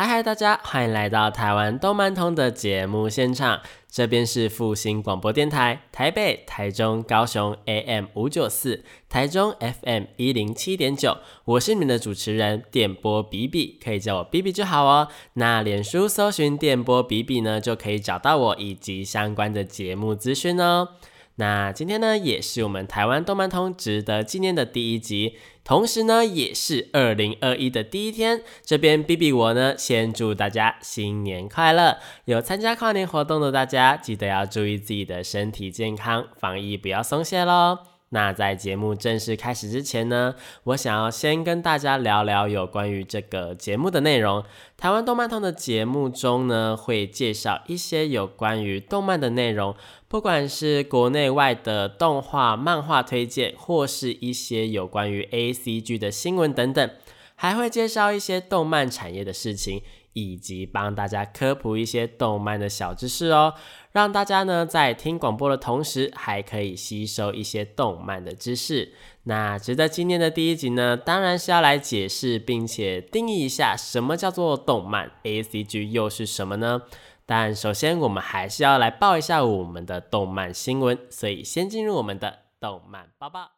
嗨嗨，大家欢迎来到台湾动漫通的节目现场，这边是复兴广播电台台北、台中、高雄 AM 五九四，台中 FM 一零七点九，我是你们的主持人电波比比，可以叫我比比就好哦。那脸书搜寻电波比比呢，就可以找到我以及相关的节目资讯哦。那今天呢，也是我们台湾动漫通值得纪念的第一集，同时呢，也是二零二一的第一天。这边 B B 我呢，先祝大家新年快乐！有参加跨年活动的大家，记得要注意自己的身体健康，防疫不要松懈喽。那在节目正式开始之前呢，我想要先跟大家聊聊有关于这个节目的内容。台湾动漫通的节目中呢，会介绍一些有关于动漫的内容，不管是国内外的动画、漫画推荐，或是一些有关于 A C G 的新闻等等，还会介绍一些动漫产业的事情。以及帮大家科普一些动漫的小知识哦，让大家呢在听广播的同时，还可以吸收一些动漫的知识。那值得纪念的第一集呢，当然是要来解释并且定义一下什么叫做动漫，A C G 又是什么呢？但首先我们还是要来报一下我们的动漫新闻，所以先进入我们的动漫报报。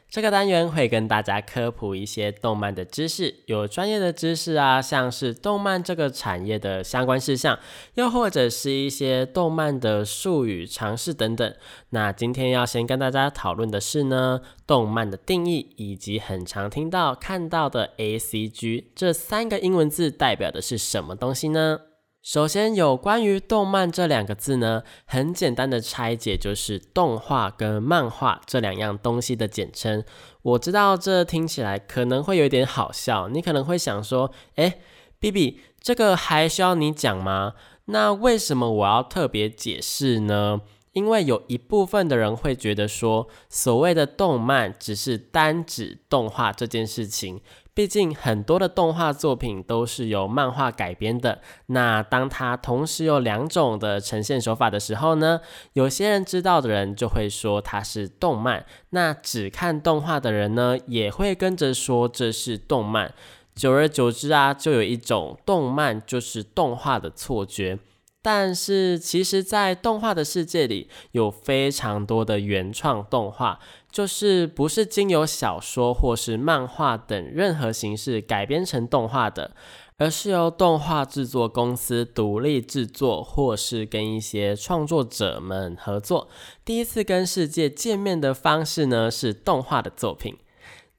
这个单元会跟大家科普一些动漫的知识，有专业的知识啊，像是动漫这个产业的相关事项，又或者是一些动漫的术语、常识等等。那今天要先跟大家讨论的是呢，动漫的定义，以及很常听到看到的 A C G 这三个英文字代表的是什么东西呢？首先，有关于动漫这两个字呢，很简单的拆解就是动画跟漫画这两样东西的简称。我知道这听起来可能会有点好笑，你可能会想说，哎，B B，这个还需要你讲吗？那为什么我要特别解释呢？因为有一部分的人会觉得说，所谓的动漫只是单指动画这件事情。毕竟很多的动画作品都是由漫画改编的，那当它同时有两种的呈现手法的时候呢，有些人知道的人就会说它是动漫，那只看动画的人呢，也会跟着说这是动漫，久而久之啊，就有一种动漫就是动画的错觉。但是其实，在动画的世界里，有非常多的原创动画。就是不是经由小说或是漫画等任何形式改编成动画的，而是由动画制作公司独立制作，或是跟一些创作者们合作。第一次跟世界见面的方式呢，是动画的作品。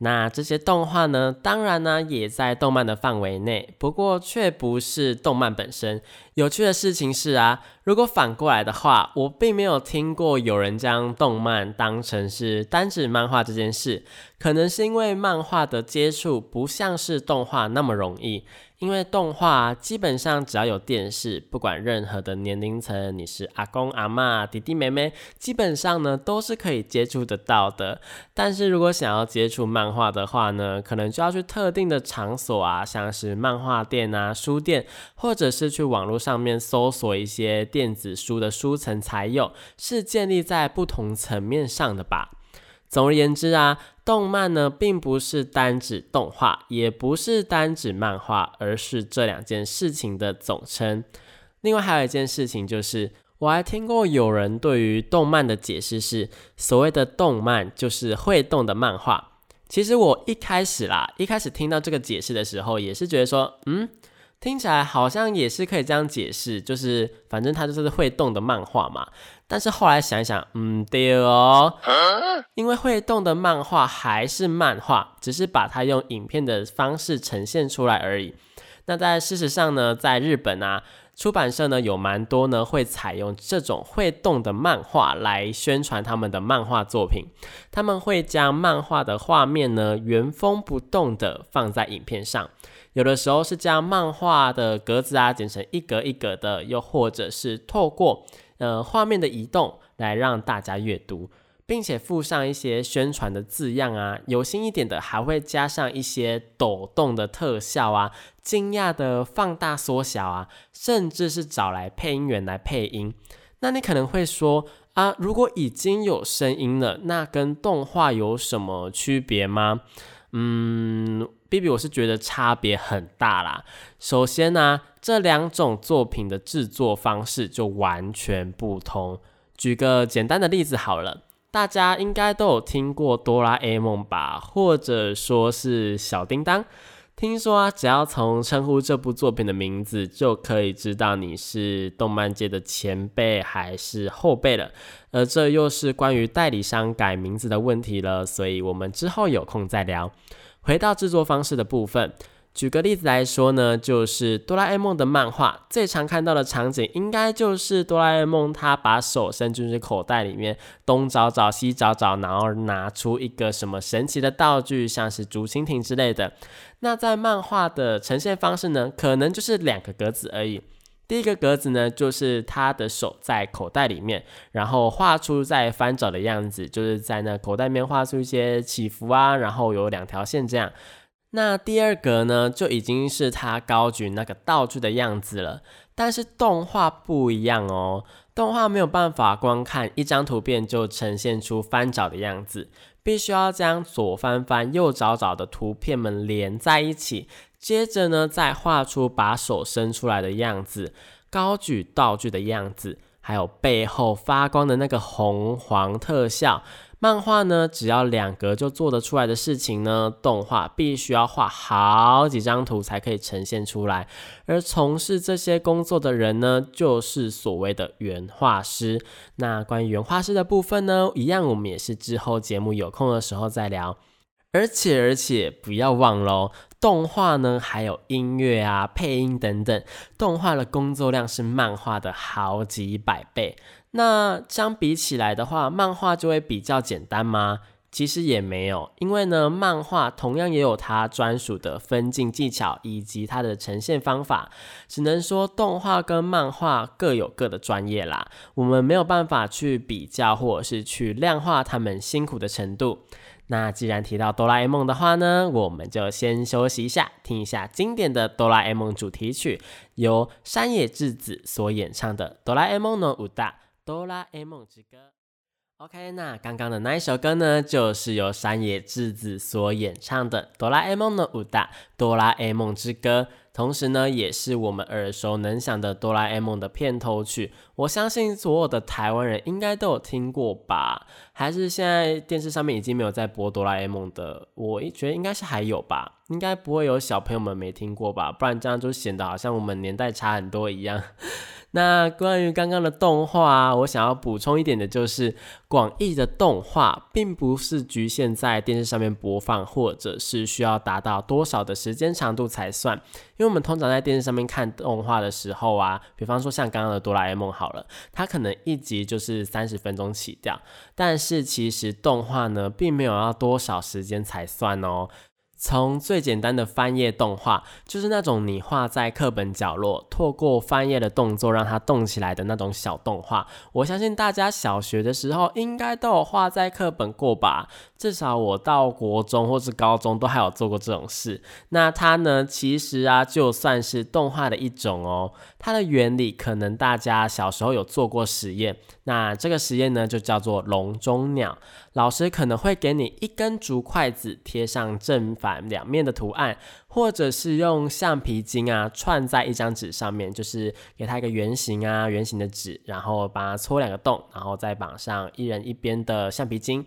那这些动画呢，当然呢也在动漫的范围内，不过却不是动漫本身。有趣的事情是啊，如果反过来的话，我并没有听过有人将动漫当成是单指漫画这件事，可能是因为漫画的接触不像是动画那么容易。因为动画基本上只要有电视，不管任何的年龄层，你是阿公阿妈、弟弟妹妹，基本上呢都是可以接触得到的。但是如果想要接触漫画的话呢，可能就要去特定的场所啊，像是漫画店啊、书店，或者是去网络上面搜索一些电子书的书层才有，是建立在不同层面上的吧。总而言之啊，动漫呢并不是单指动画，也不是单指漫画，而是这两件事情的总称。另外还有一件事情就是，我还听过有人对于动漫的解释是，所谓的动漫就是会动的漫画。其实我一开始啦，一开始听到这个解释的时候，也是觉得说，嗯，听起来好像也是可以这样解释，就是反正它就是会动的漫画嘛。但是后来想一想，嗯，对哦，因为会动的漫画还是漫画，只是把它用影片的方式呈现出来而已。那在事实上呢，在日本啊。出版社呢有蛮多呢，会采用这种会动的漫画来宣传他们的漫画作品。他们会将漫画的画面呢原封不动的放在影片上，有的时候是将漫画的格子啊剪成一格一格的，又或者是透过呃画面的移动来让大家阅读。并且附上一些宣传的字样啊，有心一点的还会加上一些抖动的特效啊，惊讶的放大缩小啊，甚至是找来配音员来配音。那你可能会说啊，如果已经有声音了，那跟动画有什么区别吗？嗯，B B 我是觉得差别很大啦。首先呢，这两种作品的制作方式就完全不同。举个简单的例子好了。大家应该都有听过哆啦 A 梦吧，或者说是小叮当。听说啊，只要从称呼这部作品的名字，就可以知道你是动漫界的前辈还是后辈了。而这又是关于代理商改名字的问题了，所以我们之后有空再聊。回到制作方式的部分。举个例子来说呢，就是哆啦 A 梦的漫画最常看到的场景，应该就是哆啦 A 梦他把手伸进去口袋里面，东找找西找找，然后拿出一个什么神奇的道具，像是竹蜻蜓之类的。那在漫画的呈现方式呢，可能就是两个格子而已。第一个格子呢，就是他的手在口袋里面，然后画出在翻找的样子，就是在那口袋里面画出一些起伏啊，然后有两条线这样。那第二格呢，就已经是他高举那个道具的样子了。但是动画不一样哦，动画没有办法光看一张图片就呈现出翻找的样子，必须要将左翻翻、右找找的图片们连在一起，接着呢，再画出把手伸出来的样子、高举道具的样子，还有背后发光的那个红黄特效。漫画呢，只要两格就做得出来的事情呢，动画必须要画好几张图才可以呈现出来。而从事这些工作的人呢，就是所谓的原画师。那关于原画师的部分呢，一样我们也是之后节目有空的时候再聊。而且而且不要忘喽，动画呢还有音乐啊、配音等等，动画的工作量是漫画的好几百倍。那相比起来的话，漫画就会比较简单吗？其实也没有，因为呢，漫画同样也有它专属的分镜技巧以及它的呈现方法。只能说动画跟漫画各有各的专业啦，我们没有办法去比较或者是去量化他们辛苦的程度。那既然提到哆啦 A 梦的话呢，我们就先休息一下，听一下经典的哆啦 A 梦主题曲，由山野智子所演唱的《哆啦 A 梦的舞蹈》。哆啦 A 梦之歌，OK，那刚刚的那一首歌呢，就是由山野智子所演唱的《哆啦 A 梦的舞蹈》，哆啦 A 梦之歌。同时呢，也是我们耳熟能详的哆啦 A 梦的片头曲。我相信所有的台湾人应该都有听过吧？还是现在电视上面已经没有在播哆啦 A 梦的？我觉得应该是还有吧，应该不会有小朋友们没听过吧？不然这样就显得好像我们年代差很多一样。那关于刚刚的动画啊，我想要补充一点的就是，广义的动画并不是局限在电视上面播放，或者是需要达到多少的时间长度才算。因为我们通常在电视上面看动画的时候啊，比方说像刚刚的哆啦 A 梦好了，它可能一集就是三十分钟起掉，但是其实动画呢，并没有要多少时间才算哦。从最简单的翻页动画，就是那种你画在课本角落，透过翻页的动作让它动起来的那种小动画。我相信大家小学的时候应该都有画在课本过吧。至少我到国中或是高中都还有做过这种事。那它呢，其实啊，就算是动画的一种哦。它的原理可能大家小时候有做过实验。那这个实验呢，就叫做笼中鸟。老师可能会给你一根竹筷子，贴上正反两面的图案，或者是用橡皮筋啊串在一张纸上面，就是给它一个圆形啊圆形的纸，然后把它戳两个洞，然后再绑上一人一边的橡皮筋。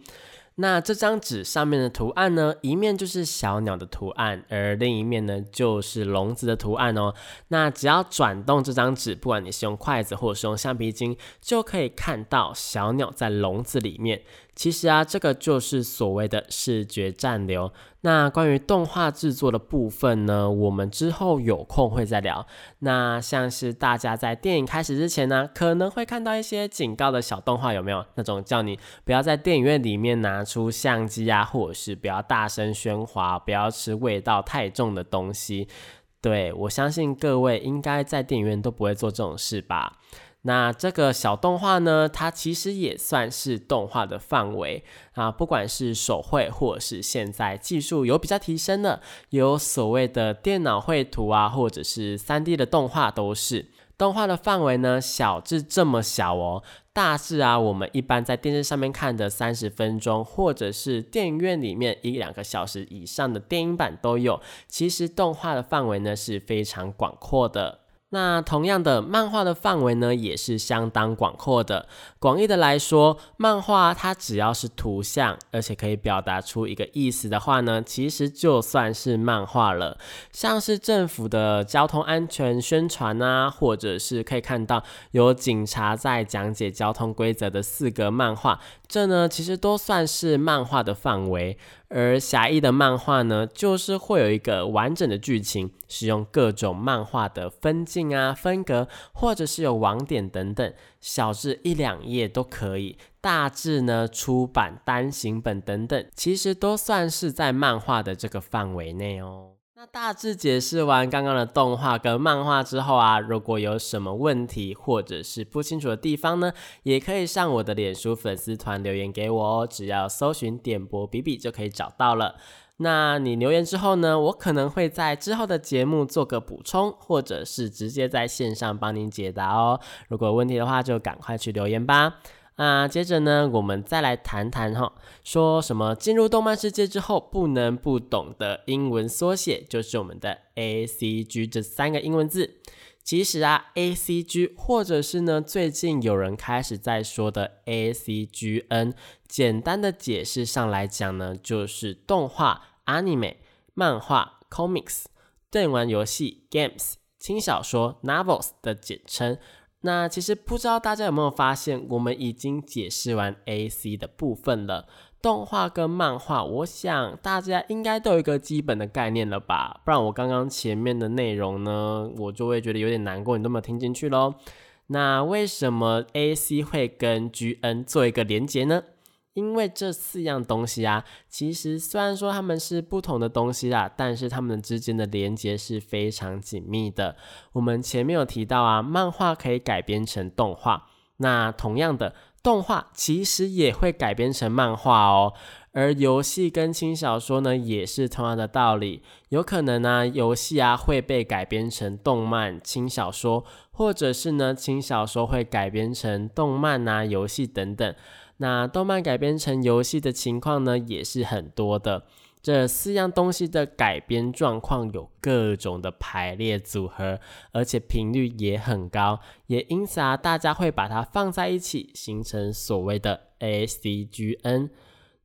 那这张纸上面的图案呢，一面就是小鸟的图案，而另一面呢就是笼子的图案哦。那只要转动这张纸，不管你是用筷子或者是用橡皮筋，就可以看到小鸟在笼子里面。其实啊，这个就是所谓的视觉暂留。那关于动画制作的部分呢，我们之后有空会再聊。那像是大家在电影开始之前呢，可能会看到一些警告的小动画，有没有？那种叫你不要在电影院里面拿出相机啊，或者是不要大声喧哗，不要吃味道太重的东西。对我相信各位应该在电影院都不会做这种事吧。那这个小动画呢，它其实也算是动画的范围啊，不管是手绘或者是现在技术有比较提升的，有所谓的电脑绘图啊，或者是三 D 的动画都是。动画的范围呢，小至这么小哦，大致啊，我们一般在电视上面看的三十分钟，或者是电影院里面一两个小时以上的电影版都有。其实动画的范围呢是非常广阔的。那同样的，漫画的范围呢，也是相当广阔的。广义的来说，漫画它只要是图像，而且可以表达出一个意思的话呢，其实就算是漫画了。像是政府的交通安全宣传啊，或者是可以看到有警察在讲解交通规则的四格漫画，这呢其实都算是漫画的范围。而狭义的漫画呢，就是会有一个完整的剧情，使用各种漫画的分镜啊、分格，或者是有网点等等，小至一两页都可以，大致呢出版单行本等等，其实都算是在漫画的这个范围内哦。那大致解释完刚刚的动画跟漫画之后啊，如果有什么问题或者是不清楚的地方呢，也可以上我的脸书粉丝团留言给我哦，只要搜寻点播比比就可以找到了。那你留言之后呢，我可能会在之后的节目做个补充，或者是直接在线上帮您解答哦。如果有问题的话，就赶快去留言吧。啊，接着呢，我们再来谈谈哈，说什么进入动漫世界之后不能不懂的英文缩写，就是我们的 A C G 这三个英文字。其实啊，A C G 或者是呢，最近有人开始在说的 A C G N，简单的解释上来讲呢，就是动画 Anime、漫画 Comics、电玩游戏 Games、轻小说 Novels 的简称。那其实不知道大家有没有发现，我们已经解释完 A C 的部分了。动画跟漫画，我想大家应该都有一个基本的概念了吧？不然我刚刚前面的内容呢，我就会觉得有点难过，你都没有听进去喽。那为什么 A C 会跟 G N 做一个连接呢？因为这四样东西啊，其实虽然说它们是不同的东西啦，但是它们之间的连接是非常紧密的。我们前面有提到啊，漫画可以改编成动画，那同样的，动画其实也会改编成漫画哦。而游戏跟轻小说呢，也是同样的道理，有可能呢，游戏啊会被改编成动漫、轻小说，或者是呢，轻小说会改编成动漫啊、游戏等等。那动漫改编成游戏的情况呢，也是很多的。这四样东西的改编状况有各种的排列组合，而且频率也很高，也因此啊，大家会把它放在一起，形成所谓的 A C G N。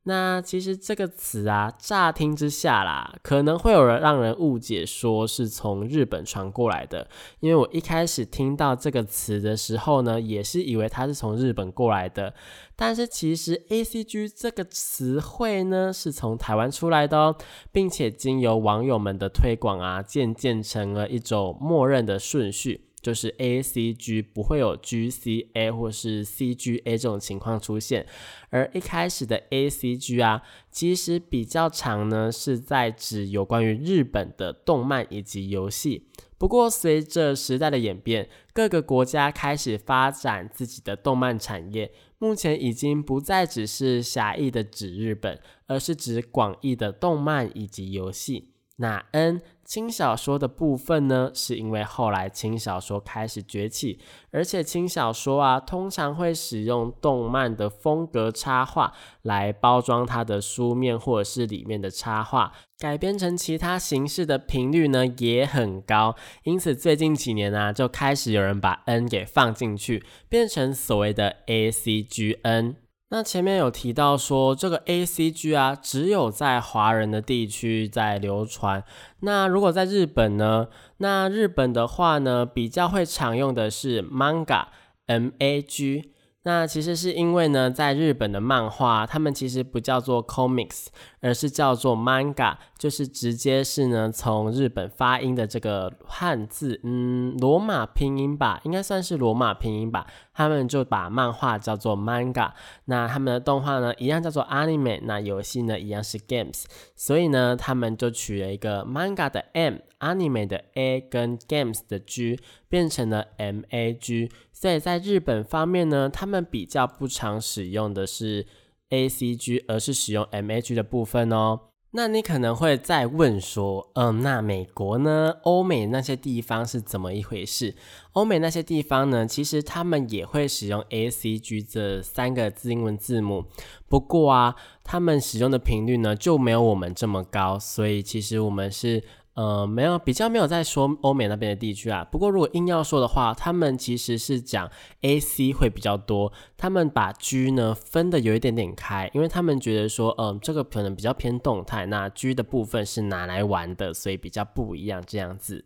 那其实这个词啊，乍听之下啦，可能会有人让人误解说是从日本传过来的。因为我一开始听到这个词的时候呢，也是以为它是从日本过来的。但是其实 A C G 这个词汇呢，是从台湾出来的哦，并且经由网友们的推广啊，渐渐成了一种默认的顺序。就是 A C G 不会有 G C A 或是 C G A 这种情况出现，而一开始的 A C G 啊，其实比较长呢，是在指有关于日本的动漫以及游戏。不过随着时代的演变，各个国家开始发展自己的动漫产业，目前已经不再只是狭义的指日本，而是指广义的动漫以及游戏。那 N 轻小说的部分呢，是因为后来轻小说开始崛起，而且轻小说啊，通常会使用动漫的风格插画来包装它的书面或者是里面的插画，改编成其他形式的频率呢也很高。因此最近几年啊，就开始有人把 N 给放进去，变成所谓的 A C G N。那前面有提到说，这个 A C G 啊，只有在华人的地区在流传。那如果在日本呢？那日本的话呢，比较会常用的是 Manga M A G。那其实是因为呢，在日本的漫画，他们其实不叫做 comics，而是叫做 manga，就是直接是呢从日本发音的这个汉字，嗯，罗马拼音吧，应该算是罗马拼音吧。他们就把漫画叫做 manga，那他们的动画呢一样叫做 anime，那游戏呢一样是 games，所以呢他们就取了一个 manga 的 m，anime 的 a 跟 games 的 g，变成了 m a g。所以在日本方面呢，他们比较不常使用的是 A C G，而是使用 M H 的部分哦。那你可能会再问说，嗯，那美国呢？欧美那些地方是怎么一回事？欧美那些地方呢，其实他们也会使用 A C G 这三个字英文字母，不过啊，他们使用的频率呢就没有我们这么高，所以其实我们是。呃，没有比较没有在说欧美那边的地区啊。不过如果硬要说的话，他们其实是讲 A C 会比较多。他们把 G 呢分的有一点点开，因为他们觉得说，嗯，这个可能比较偏动态，那 G 的部分是拿来玩的，所以比较不一样这样子。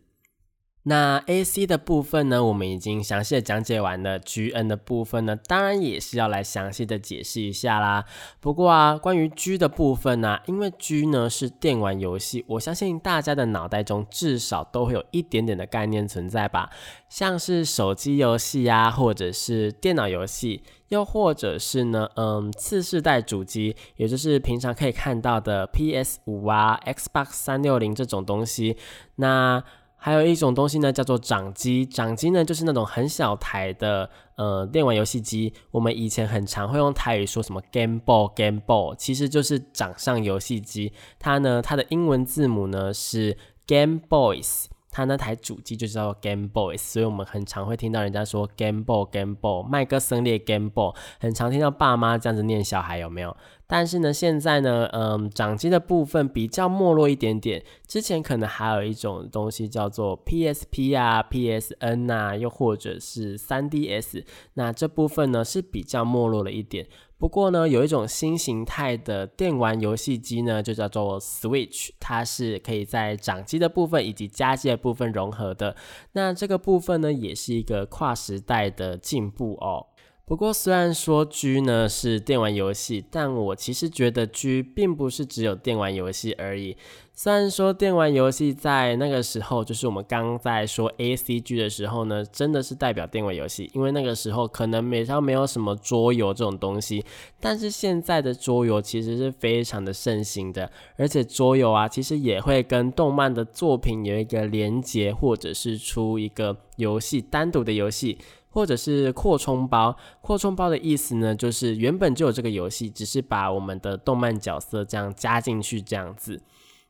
那 A C 的部分呢，我们已经详细的讲解完了。G N 的部分呢，当然也是要来详细的解释一下啦。不过啊，关于 G 的部分呢，因为 G 呢是电玩游戏，我相信大家的脑袋中至少都会有一点点的概念存在吧。像是手机游戏啊，或者是电脑游戏，又或者是呢，嗯，次世代主机，也就是平常可以看到的 P S 五啊、Xbox 三六零这种东西，那。还有一种东西呢，叫做掌机。掌机呢，就是那种很小台的呃电玩游戏机。我们以前很常会用台语说什么 Game Boy，Game Boy，其实就是掌上游戏机。它呢，它的英文字母呢是 Game Boys。它那台主机就叫 Game Boys 所以我们很常会听到人家说 Game Boy，Game Boy，麦克森列 Game Boy，很常听到爸妈这样子念小孩，有没有？但是呢，现在呢，嗯，掌机的部分比较没落一点点。之前可能还有一种东西叫做 PSP 啊、PSN 啊，又或者是 3DS，那这部分呢是比较没落了一点。不过呢，有一种新形态的电玩游戏机呢，就叫做 Switch，它是可以在掌机的部分以及家机的部分融合的。那这个部分呢，也是一个跨时代的进步哦。不过，虽然说 G 呢是电玩游戏，但我其实觉得 G 并不是只有电玩游戏而已。虽然说电玩游戏在那个时候，就是我们刚在说 A C G 的时候呢，真的是代表电玩游戏，因为那个时候可能美上没有什么桌游这种东西。但是现在的桌游其实是非常的盛行的，而且桌游啊，其实也会跟动漫的作品有一个连接，或者是出一个游戏单独的游戏。或者是扩充包，扩充包的意思呢，就是原本就有这个游戏，只是把我们的动漫角色这样加进去这样子。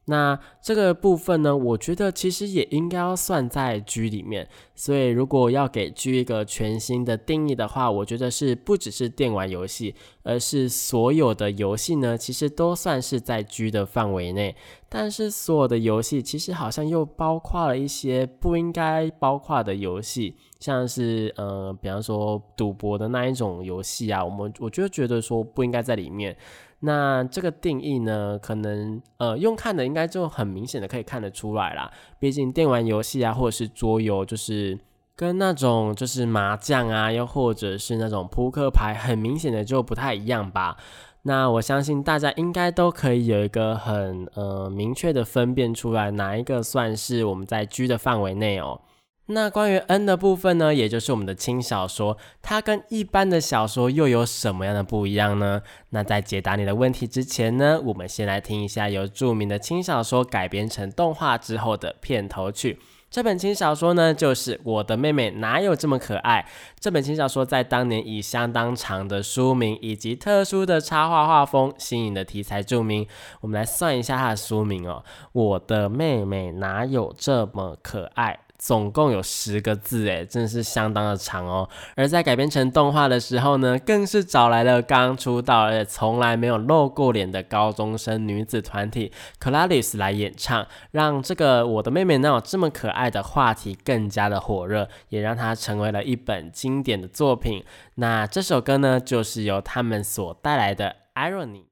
那这个部分呢，我觉得其实也应该要算在 G 里面。所以如果要给 G 一个全新的定义的话，我觉得是不只是电玩游戏，而是所有的游戏呢，其实都算是在 G 的范围内。但是所有的游戏其实好像又包括了一些不应该包括的游戏，像是呃，比方说赌博的那一种游戏啊，我们我就觉得说不应该在里面。那这个定义呢，可能呃用看的应该就很明显的可以看得出来啦。毕竟电玩游戏啊，或者是桌游，就是跟那种就是麻将啊，又或者是那种扑克牌，很明显的就不太一样吧。那我相信大家应该都可以有一个很呃明确的分辨出来，哪一个算是我们在居的范围内哦。那关于 N 的部分呢，也就是我们的轻小说，它跟一般的小说又有什么样的不一样呢？那在解答你的问题之前呢，我们先来听一下由著名的轻小说改编成动画之后的片头曲。这本轻小说呢，就是《我的妹妹哪有这么可爱》。这本轻小说在当年以相当长的书名以及特殊的插画画风、新颖的题材著名。我们来算一下它的书名哦，《我的妹妹哪有这么可爱》。总共有十个字，哎，真的是相当的长哦。而在改编成动画的时候呢，更是找来了刚出道而且从来没有露过脸的高中生女子团体 Claris 来演唱，让这个我的妹妹那有这么可爱的话题更加的火热，也让它成为了一本经典的作品。那这首歌呢，就是由他们所带来的 Irony。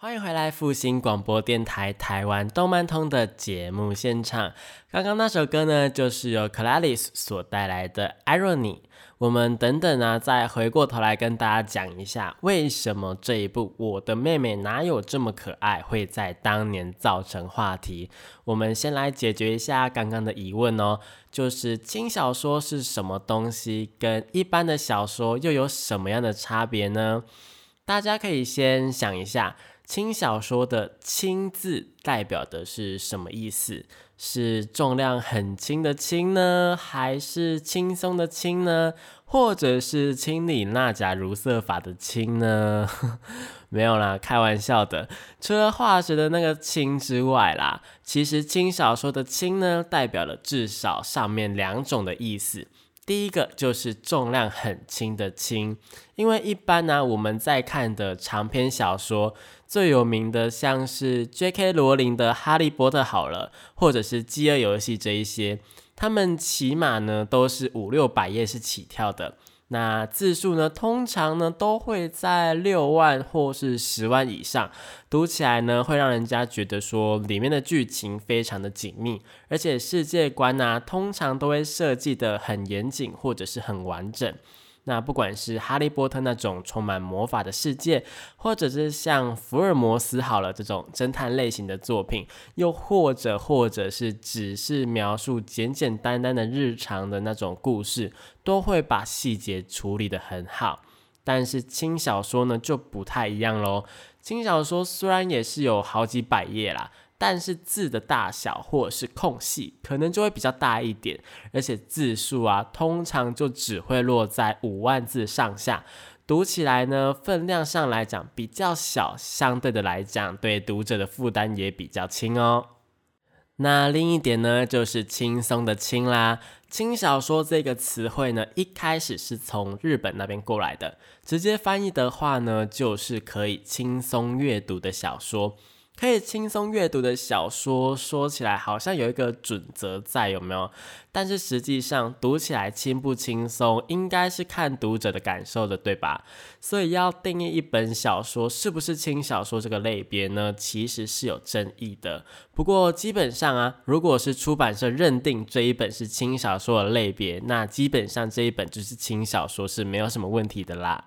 欢迎回来，复兴广播电台台湾动漫通的节目现场。刚刚那首歌呢，就是由 Clarice 所带来的 Irony。我们等等呢，再回过头来跟大家讲一下，为什么这一部《我的妹妹哪有这么可爱》会在当年造成话题。我们先来解决一下刚刚的疑问哦，就是轻小说是什么东西，跟一般的小说又有什么样的差别呢？大家可以先想一下。轻小说的“轻”字代表的是什么意思？是重量很轻的轻呢，还是轻松的轻呢？或者是清理那假如色法的轻呢？没有啦，开玩笑的。除了化学的那个轻之外啦，其实轻小说的轻呢，代表了至少上面两种的意思。第一个就是重量很轻的轻，因为一般呢，我们在看的长篇小说。最有名的像是 J.K. 罗琳的《哈利波特》好了，或者是《饥饿游戏》这一些，他们起码呢都是五六百页是起跳的。那字数呢，通常呢都会在六万或是十万以上，读起来呢会让人家觉得说里面的剧情非常的紧密，而且世界观呢通常都会设计的很严谨或者是很完整。那不管是哈利波特那种充满魔法的世界，或者是像福尔摩斯好了这种侦探类型的作品，又或者或者是只是描述简简单单的日常的那种故事，都会把细节处理得很好。但是轻小说呢就不太一样喽。轻小说虽然也是有好几百页啦。但是字的大小或者是空隙可能就会比较大一点，而且字数啊，通常就只会落在五万字上下，读起来呢，分量上来讲比较小，相对的来讲，对读者的负担也比较轻哦。那另一点呢，就是轻松的轻啦，轻小说这个词汇呢，一开始是从日本那边过来的，直接翻译的话呢，就是可以轻松阅读的小说。可以轻松阅读的小说，说起来好像有一个准则在，有没有？但是实际上读起来轻不轻松，应该是看读者的感受的，对吧？所以要定义一本小说是不是轻小说这个类别呢，其实是有争议的。不过基本上啊，如果是出版社认定这一本是轻小说的类别，那基本上这一本就是轻小说，是没有什么问题的啦。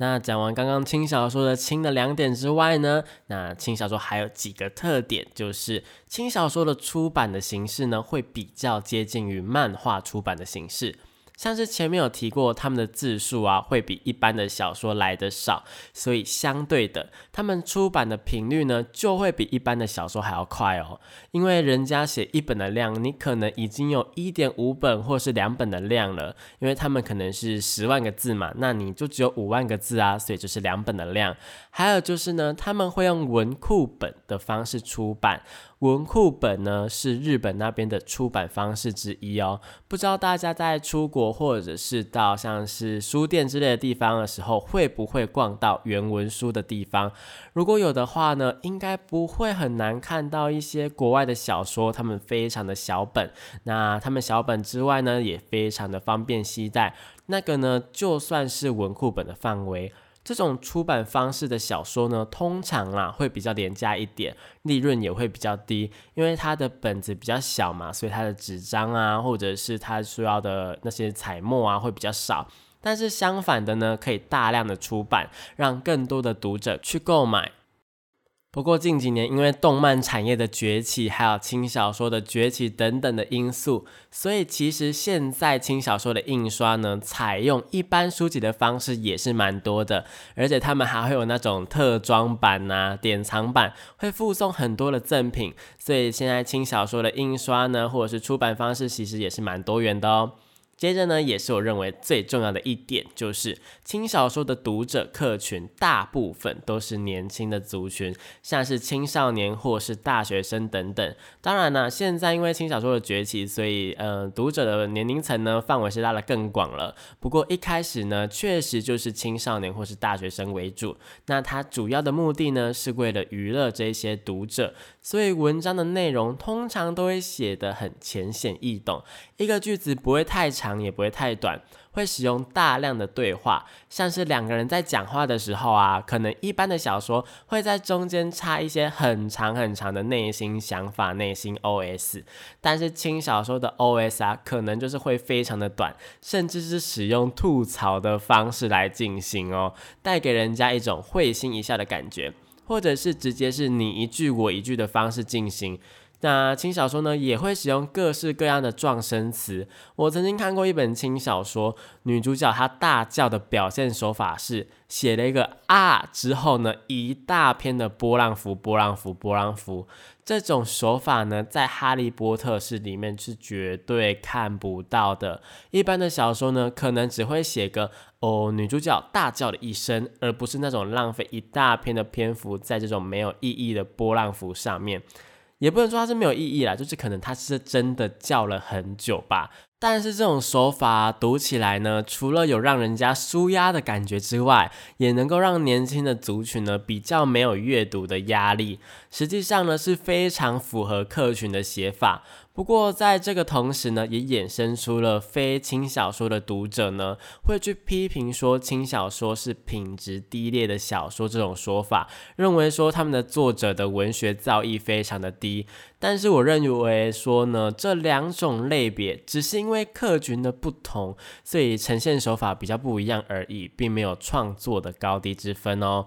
那讲完刚刚轻小说的轻的两点之外呢，那轻小说还有几个特点，就是轻小说的出版的形式呢，会比较接近于漫画出版的形式。像是前面有提过，他们的字数啊会比一般的小说来的少，所以相对的，他们出版的频率呢就会比一般的小说还要快哦。因为人家写一本的量，你可能已经有一点五本或是两本的量了，因为他们可能是十万个字嘛，那你就只有五万个字啊，所以就是两本的量。还有就是呢，他们会用文库本的方式出版。文库本呢是日本那边的出版方式之一哦。不知道大家在出国或者是到像是书店之类的地方的时候，会不会逛到原文书的地方？如果有的话呢，应该不会很难看到一些国外的小说，他们非常的小本。那他们小本之外呢，也非常的方便携带。那个呢，就算是文库本的范围。这种出版方式的小说呢，通常啊会比较廉价一点，利润也会比较低，因为它的本子比较小嘛，所以它的纸张啊，或者是它需要的那些彩墨啊会比较少。但是相反的呢，可以大量的出版，让更多的读者去购买。不过近几年，因为动漫产业的崛起，还有轻小说的崛起等等的因素，所以其实现在轻小说的印刷呢，采用一般书籍的方式也是蛮多的，而且他们还会有那种特装版呐、典藏版，会附送很多的赠品。所以现在轻小说的印刷呢，或者是出版方式，其实也是蛮多元的哦。接着呢，也是我认为最重要的一点，就是轻小说的读者客群大部分都是年轻的族群，像是青少年或是大学生等等。当然呢，现在因为轻小说的崛起，所以呃，读者的年龄层呢范围是拉得更广了。不过一开始呢，确实就是青少年或是大学生为主。那它主要的目的呢，是为了娱乐这些读者，所以文章的内容通常都会写得很浅显易懂，一个句子不会太长。长也不会太短，会使用大量的对话，像是两个人在讲话的时候啊，可能一般的小说会在中间插一些很长很长的内心想法、内心 OS，但是轻小说的 OS 啊，可能就是会非常的短，甚至是使用吐槽的方式来进行哦，带给人家一种会心一笑的感觉，或者是直接是你一句我一句的方式进行。那轻小说呢，也会使用各式各样的撞声词。我曾经看过一本轻小说，女主角她大叫的表现手法是写了一个啊之后呢，一大片的波浪符、波浪符、波浪符。这种手法呢，在《哈利波特》是里面是绝对看不到的。一般的小说呢，可能只会写个哦，女主角大叫了一声，而不是那种浪费一大片的篇幅在这种没有意义的波浪符上面。也不能说它是没有意义啦，就是可能它是真的叫了很久吧。但是这种手法读起来呢，除了有让人家舒压的感觉之外，也能够让年轻的族群呢比较没有阅读的压力。实际上呢是非常符合客群的写法。不过在这个同时呢，也衍生出了非轻小说的读者呢会去批评说轻小说是品质低劣的小说这种说法，认为说他们的作者的文学造诣非常的低。但是我认为说呢，这两种类别只是因为客群的不同，所以呈现手法比较不一样而已，并没有创作的高低之分哦。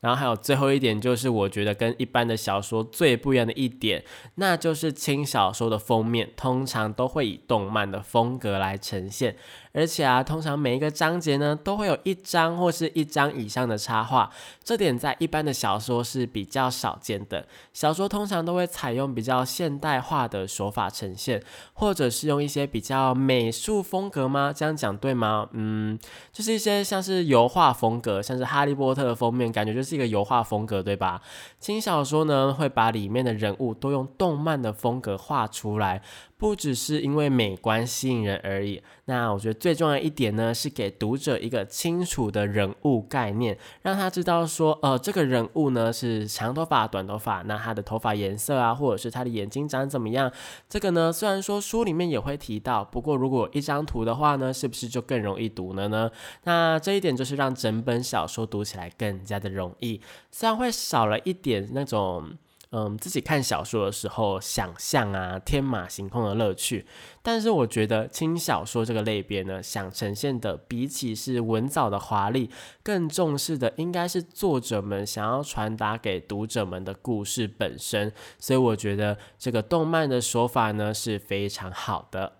然后还有最后一点，就是我觉得跟一般的小说最不一样的一点，那就是轻小说的封面通常都会以动漫的风格来呈现。而且啊，通常每一个章节呢，都会有一张或是一张以上的插画，这点在一般的小说是比较少见的。小说通常都会采用比较现代化的手法呈现，或者是用一些比较美术风格吗？这样讲对吗？嗯，就是一些像是油画风格，像是《哈利波特》的封面，感觉就是是一个油画风格，对吧？轻小说呢，会把里面的人物都用动漫的风格画出来。不只是因为美观吸引人而已，那我觉得最重要一点呢，是给读者一个清楚的人物概念，让他知道说，呃，这个人物呢是长头发、短头发，那他的头发颜色啊，或者是他的眼睛长怎么样，这个呢虽然说书里面也会提到，不过如果一张图的话呢，是不是就更容易读了呢？那这一点就是让整本小说读起来更加的容易，虽然会少了一点那种。嗯，自己看小说的时候，想象啊，天马行空的乐趣。但是我觉得轻小说这个类别呢，想呈现的比起是文藻的华丽，更重视的应该是作者们想要传达给读者们的故事本身。所以我觉得这个动漫的手法呢是非常好的。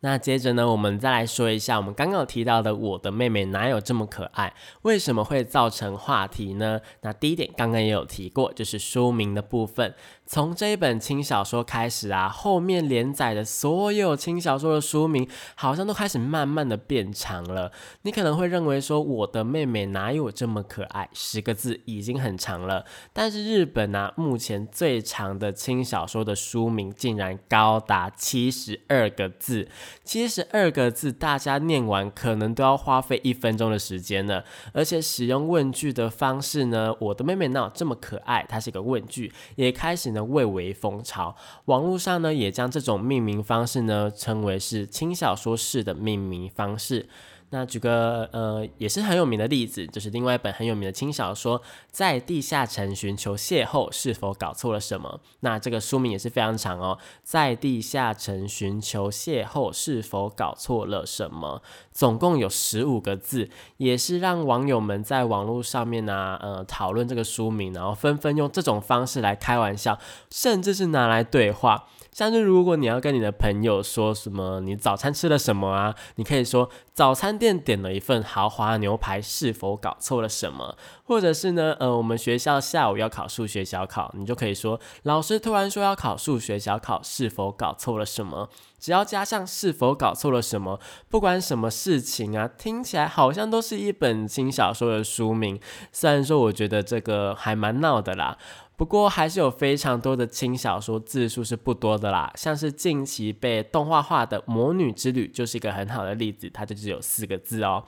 那接着呢，我们再来说一下我们刚刚提到的《我的妹妹哪有这么可爱》，为什么会造成话题呢？那第一点刚刚也有提过，就是书名的部分。从这一本轻小说开始啊，后面连载的所有轻小说的书名好像都开始慢慢的变长了。你可能会认为说，我的妹妹哪有这么可爱？十个字已经很长了。但是日本啊，目前最长的轻小说的书名竟然高达七十二个字。七十二个字，大家念完可能都要花费一分钟的时间呢。而且使用问句的方式呢，我的妹妹闹这么可爱？它是一个问句，也开始呢。蔚为风潮，网络上呢也将这种命名方式呢称为是轻小说式的命名方式。那举个呃也是很有名的例子，就是另外一本很有名的轻小说《在地下城寻求邂逅》，是否搞错了什么？那这个书名也是非常长哦，《在地下城寻求邂逅》，是否搞错了什么？总共有十五个字，也是让网友们在网络上面呢呃讨论这个书名，然后纷纷用这种方式来开玩笑，甚至是拿来对话。像是如果你要跟你的朋友说什么，你早餐吃了什么啊？你可以说早餐店点了一份豪华牛排，是否搞错了什么？或者是呢，呃，我们学校下午要考数学小考，你就可以说老师突然说要考数学小考，是否搞错了什么？只要加上是否搞错了什么，不管什么事情啊，听起来好像都是一本轻小说的书名。虽然说我觉得这个还蛮闹的啦，不过还是有非常多的轻小说字数是不多的啦。像是近期被动画化的《魔女之旅》就是一个很好的例子，它就只有四个字哦。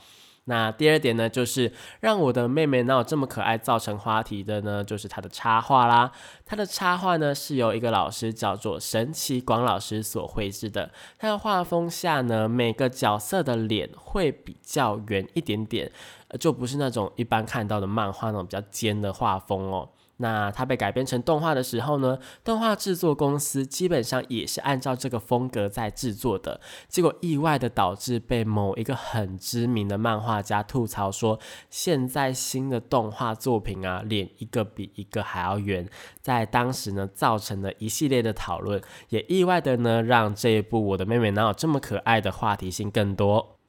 那第二点呢，就是让我的妹妹闹这么可爱造成话题的呢，就是她的插画啦。她的插画呢是由一个老师叫做神奇广老师所绘制的。他的画风下呢，每个角色的脸会比较圆一点点，就不是那种一般看到的漫画那种比较尖的画风哦。那它被改编成动画的时候呢，动画制作公司基本上也是按照这个风格在制作的，结果意外的导致被某一个很知名的漫画家吐槽说，现在新的动画作品啊，脸一个比一个还要圆，在当时呢，造成了一系列的讨论，也意外的呢，让这一部《我的妹妹哪有这么可爱》的话题性更多。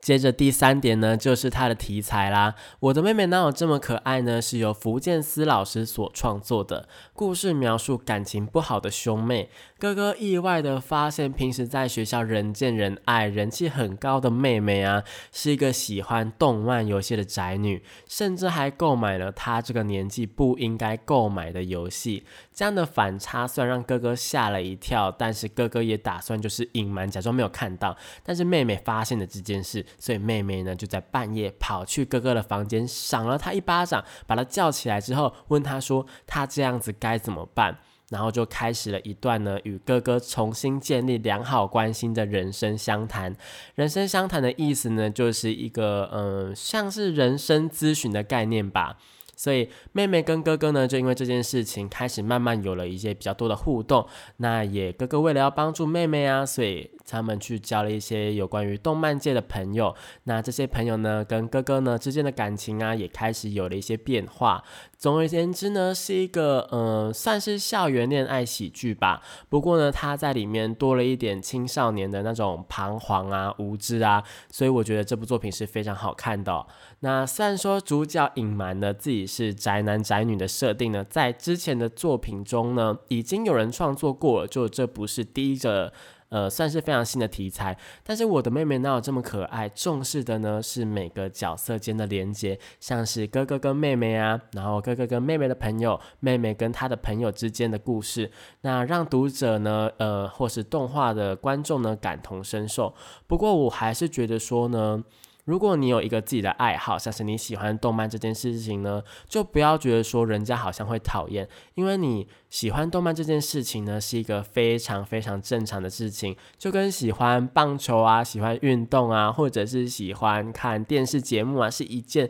接着第三点呢，就是它的题材啦。我的妹妹哪有这么可爱呢？是由福建斯老师所创作的故事，描述感情不好的兄妹。哥哥意外的发现，平时在学校人见人爱、人气很高的妹妹啊，是一个喜欢动漫游戏的宅女，甚至还购买了她这个年纪不应该购买的游戏。这样的反差虽然让哥哥吓了一跳，但是哥哥也打算就是隐瞒，假装没有看到。但是妹妹发现了这件事。所以妹妹呢，就在半夜跑去哥哥的房间，赏了他一巴掌，把他叫起来之后，问他说：“他这样子该怎么办？”然后就开始了一段呢，与哥哥重新建立良好关系的人生相谈。人生相谈的意思呢，就是一个嗯，像是人生咨询的概念吧。所以妹妹跟哥哥呢，就因为这件事情开始慢慢有了一些比较多的互动。那也哥哥为了要帮助妹妹啊，所以他们去交了一些有关于动漫界的朋友。那这些朋友呢，跟哥哥呢之间的感情啊，也开始有了一些变化。总而言之呢，是一个嗯，算是校园恋爱喜剧吧。不过呢，它在里面多了一点青少年的那种彷徨啊、无知啊，所以我觉得这部作品是非常好看的。那虽然说主角隐瞒了自己是宅男宅女的设定呢，在之前的作品中呢，已经有人创作过，就这不是第一个。呃，算是非常新的题材，但是我的妹妹哪有这么可爱？重视的呢是每个角色间的连接，像是哥哥跟妹妹啊，然后哥哥跟妹妹的朋友，妹妹跟他的朋友之间的故事，那让读者呢，呃，或是动画的观众呢感同身受。不过我还是觉得说呢。如果你有一个自己的爱好，像是你喜欢动漫这件事情呢，就不要觉得说人家好像会讨厌，因为你喜欢动漫这件事情呢，是一个非常非常正常的事情，就跟喜欢棒球啊、喜欢运动啊，或者是喜欢看电视节目啊，是一件。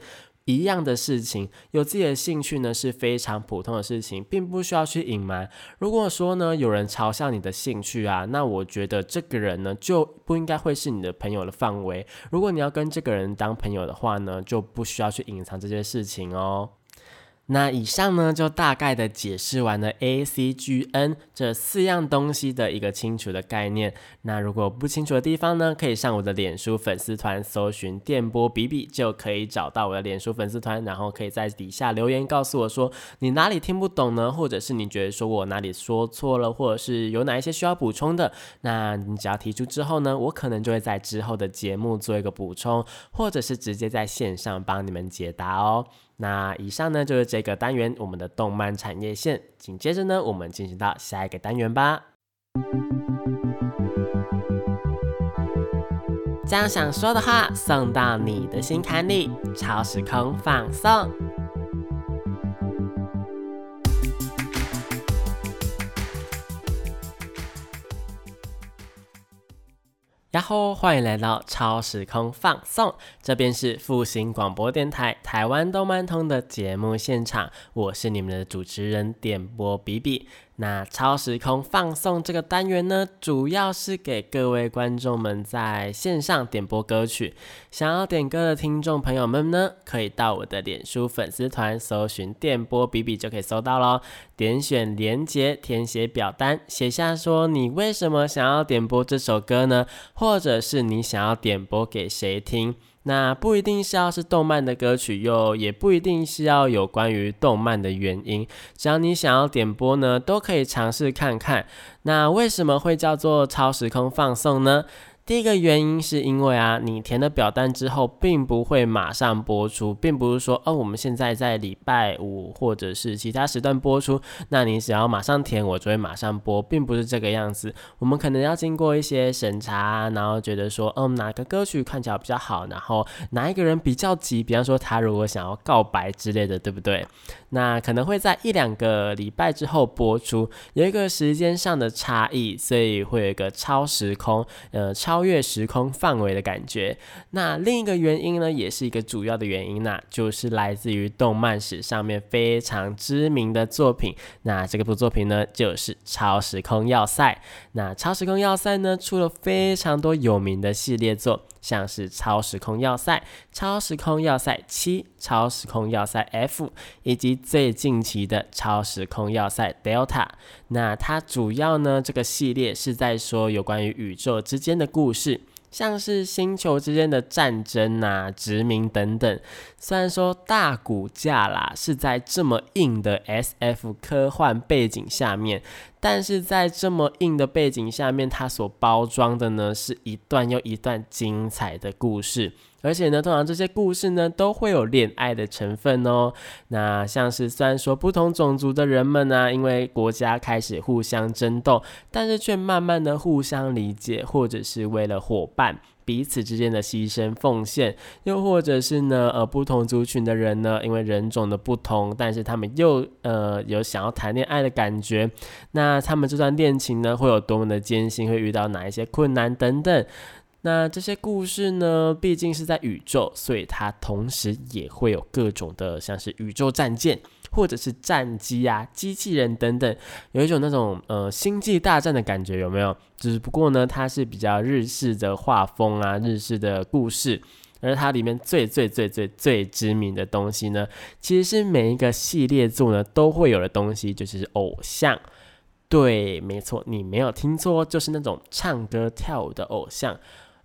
一样的事情，有自己的兴趣呢是非常普通的事情，并不需要去隐瞒。如果说呢有人嘲笑你的兴趣啊，那我觉得这个人呢就不应该会是你的朋友的范围。如果你要跟这个人当朋友的话呢，就不需要去隐藏这些事情哦。那以上呢，就大概的解释完了 A C G N 这四样东西的一个清楚的概念。那如果不清楚的地方呢，可以上我的脸书粉丝团搜寻电波比比，就可以找到我的脸书粉丝团，然后可以在底下留言告诉我说你哪里听不懂呢，或者是你觉得说我哪里说错了，或者是有哪一些需要补充的，那你只要提出之后呢，我可能就会在之后的节目做一个补充，或者是直接在线上帮你们解答哦。那以上呢就是这个单元我们的动漫产业线，紧接着呢我们进行到下一个单元吧。将想说的话送到你的心坎里，超时空放送。然后欢迎来到超时空放送，这边是复兴广播电台台湾动漫通的节目现场，我是你们的主持人点播比比。那超时空放送这个单元呢，主要是给各位观众们在线上点播歌曲。想要点歌的听众朋友们呢，可以到我的脸书粉丝团搜寻电波比比就可以搜到喽。点选连接，填写表单，写下说你为什么想要点播这首歌呢？或者是你想要点播给谁听？那不一定是要是动漫的歌曲，哟也不一定是要有关于动漫的原因，只要你想要点播呢，都可以尝试看看。那为什么会叫做超时空放送呢？第一个原因是因为啊，你填了表单之后，并不会马上播出，并不是说哦，我们现在在礼拜五或者是其他时段播出，那你只要马上填，我就会马上播，并不是这个样子。我们可能要经过一些审查，然后觉得说，嗯，哪个歌曲看起来比较好，然后哪一个人比较急，比方说他如果想要告白之类的，对不对？那可能会在一两个礼拜之后播出，有一个时间上的差异，所以会有一个超时空，呃，超。超越时空范围的感觉。那另一个原因呢，也是一个主要的原因，那就是来自于动漫史上面非常知名的作品。那这个部作品呢，就是《超时空要塞》。那《超时空要塞》呢，出了非常多有名的系列作。像是超时空要塞、超时空要塞七、超时空要塞 F，以及最近期的超时空要塞 Delta。那它主要呢，这个系列是在说有关于宇宙之间的故故事。像是星球之间的战争啊、殖民等等，虽然说大骨架啦是在这么硬的 S.F 科幻背景下面，但是在这么硬的背景下面，它所包装的呢是一段又一段精彩的故事。而且呢，通常这些故事呢都会有恋爱的成分哦。那像是虽然说不同种族的人们呢，因为国家开始互相争斗，但是却慢慢的互相理解，或者是为了伙伴彼此之间的牺牲奉献，又或者是呢，呃，不同族群的人呢，因为人种的不同，但是他们又呃有想要谈恋爱的感觉。那他们这段恋情呢，会有多么的艰辛，会遇到哪一些困难等等。那这些故事呢，毕竟是在宇宙，所以它同时也会有各种的，像是宇宙战舰，或者是战机啊、机器人等等，有一种那种呃星际大战的感觉，有没有？只不过呢，它是比较日式的画风啊，日式的故事，而它里面最最最最最知名的东西呢，其实是每一个系列作呢都会有的东西，就是偶像。对，没错，你没有听错，就是那种唱歌跳舞的偶像。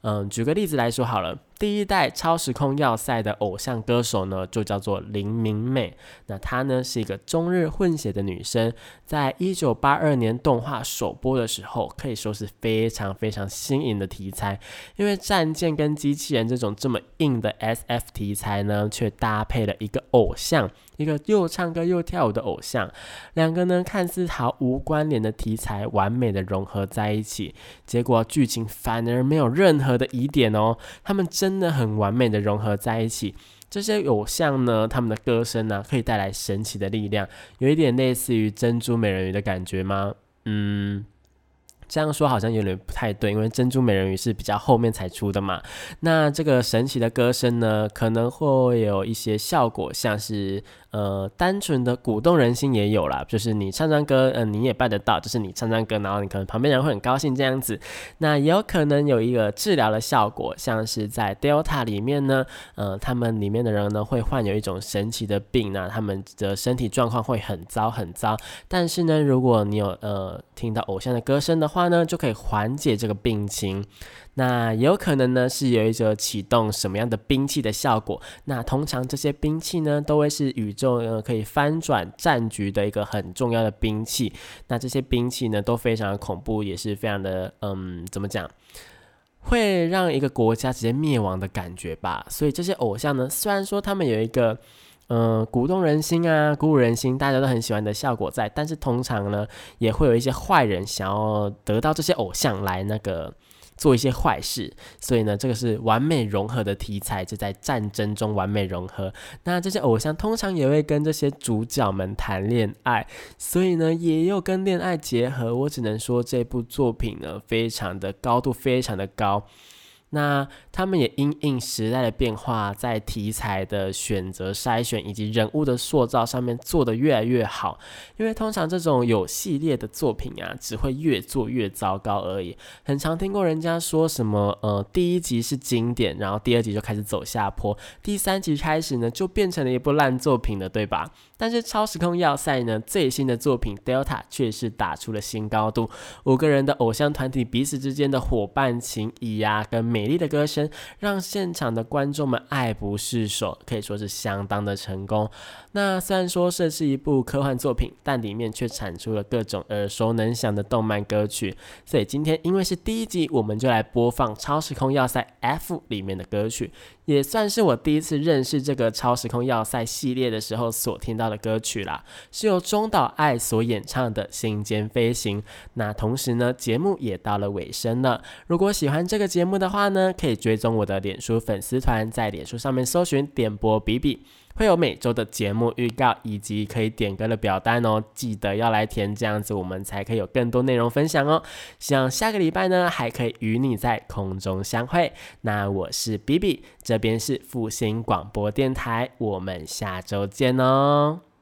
嗯，举个例子来说好了。第一代超时空要塞的偶像歌手呢，就叫做林明美。那她呢是一个中日混血的女生，在一九八二年动画首播的时候，可以说是非常非常新颖的题材。因为战舰跟机器人这种这么硬的 SF 题材呢，却搭配了一个偶像，一个又唱歌又跳舞的偶像。两个呢看似毫无关联的题材，完美的融合在一起，结果剧情反而没有任何的疑点哦。他们真。的很完美的融合在一起，这些偶像呢，他们的歌声呢，可以带来神奇的力量，有一点类似于珍珠美人鱼的感觉吗？嗯。这样说好像有点不太对，因为珍珠美人鱼是比较后面才出的嘛。那这个神奇的歌声呢，可能会有一些效果，像是呃单纯的鼓动人心也有啦，就是你唱唱歌，嗯，你也办得到，就是你唱唱歌，然后你可能旁边人会很高兴这样子。那也有可能有一个治疗的效果，像是在 Delta 里面呢，呃，他们里面的人呢会患有一种神奇的病，那他们的身体状况会很糟很糟。但是呢，如果你有呃听到偶像的歌声的话，呢就可以缓解这个病情，那也有可能呢是有一种启动什么样的兵器的效果。那通常这些兵器呢都会是宇宙呃可以翻转战局的一个很重要的兵器。那这些兵器呢都非常的恐怖，也是非常的嗯怎么讲，会让一个国家直接灭亡的感觉吧。所以这些偶像呢，虽然说他们有一个。嗯，鼓动人心啊，鼓舞人心，大家都很喜欢的效果在。但是通常呢，也会有一些坏人想要得到这些偶像来那个做一些坏事。所以呢，这个是完美融合的题材，就在战争中完美融合。那这些偶像通常也会跟这些主角们谈恋爱，所以呢，也有跟恋爱结合。我只能说这部作品呢，非常的高度，非常的高。那他们也因应时代的变化，在题材的选择、筛选以及人物的塑造上面做得越来越好。因为通常这种有系列的作品啊，只会越做越糟糕而已。很常听过人家说什么，呃，第一集是经典，然后第二集就开始走下坡，第三集开始呢就变成了一部烂作品了，对吧？但是超时空要塞呢最新的作品 Delta 却是打出了新高度，五个人的偶像团体彼此之间的伙伴情谊呀，跟美。美丽的歌声，让现场的观众们爱不释手，可以说是相当的成功。那虽然说这是一部科幻作品，但里面却产出了各种耳熟能详的动漫歌曲。所以今天因为是第一集，我们就来播放《超时空要塞 F》里面的歌曲，也算是我第一次认识这个《超时空要塞》系列的时候所听到的歌曲啦，是由中岛爱所演唱的《心间飞行》。那同时呢，节目也到了尾声了。如果喜欢这个节目的话呢，可以追踪我的脸书粉丝团，在脸书上面搜寻点播比比。会有每周的节目预告以及可以点歌的表单哦，记得要来填，这样子我们才可以有更多内容分享哦。希望下个礼拜呢，还可以与你在空中相会。那我是 B B，这边是复兴广播电台，我们下周见哦。